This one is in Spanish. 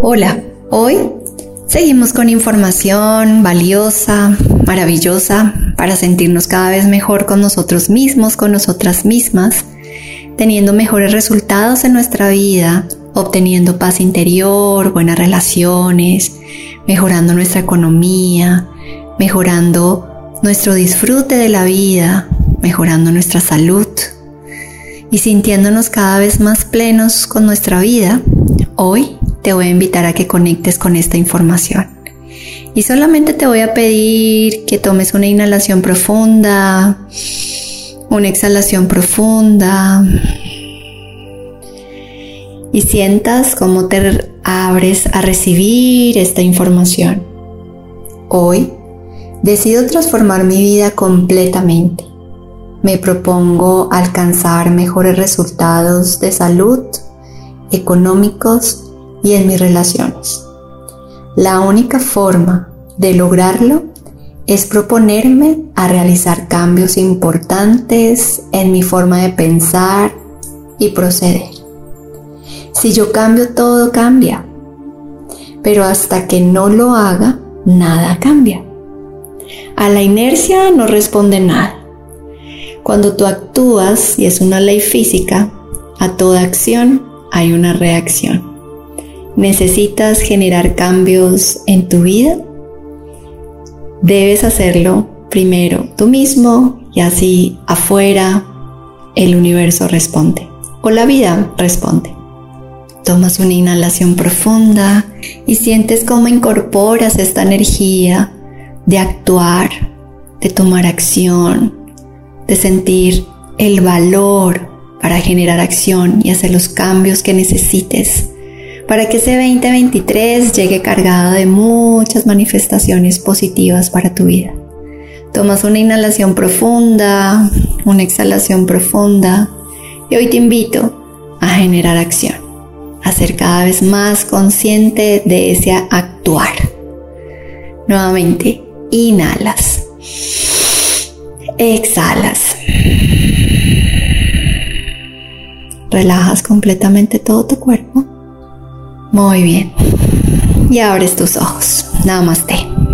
Hola, hoy seguimos con información valiosa, maravillosa, para sentirnos cada vez mejor con nosotros mismos, con nosotras mismas, teniendo mejores resultados en nuestra vida, obteniendo paz interior, buenas relaciones, mejorando nuestra economía, mejorando nuestro disfrute de la vida, mejorando nuestra salud y sintiéndonos cada vez más plenos con nuestra vida, hoy te voy a invitar a que conectes con esta información. Y solamente te voy a pedir que tomes una inhalación profunda, una exhalación profunda y sientas cómo te abres a recibir esta información. Hoy decido transformar mi vida completamente. Me propongo alcanzar mejores resultados de salud, económicos y en mis relaciones. La única forma de lograrlo es proponerme a realizar cambios importantes en mi forma de pensar y proceder. Si yo cambio, todo cambia. Pero hasta que no lo haga, nada cambia. A la inercia no responde nada. Cuando tú actúas, y es una ley física, a toda acción hay una reacción. ¿Necesitas generar cambios en tu vida? Debes hacerlo primero tú mismo y así afuera el universo responde o la vida responde. Tomas una inhalación profunda y sientes cómo incorporas esta energía de actuar, de tomar acción, de sentir el valor para generar acción y hacer los cambios que necesites para que ese 2023 llegue cargado de muchas manifestaciones positivas para tu vida. Tomas una inhalación profunda, una exhalación profunda y hoy te invito a generar acción, a ser cada vez más consciente de ese actuar. Nuevamente, inhalas, exhalas. Relajas completamente todo tu cuerpo muy bien. Y abres tus ojos. Namaste.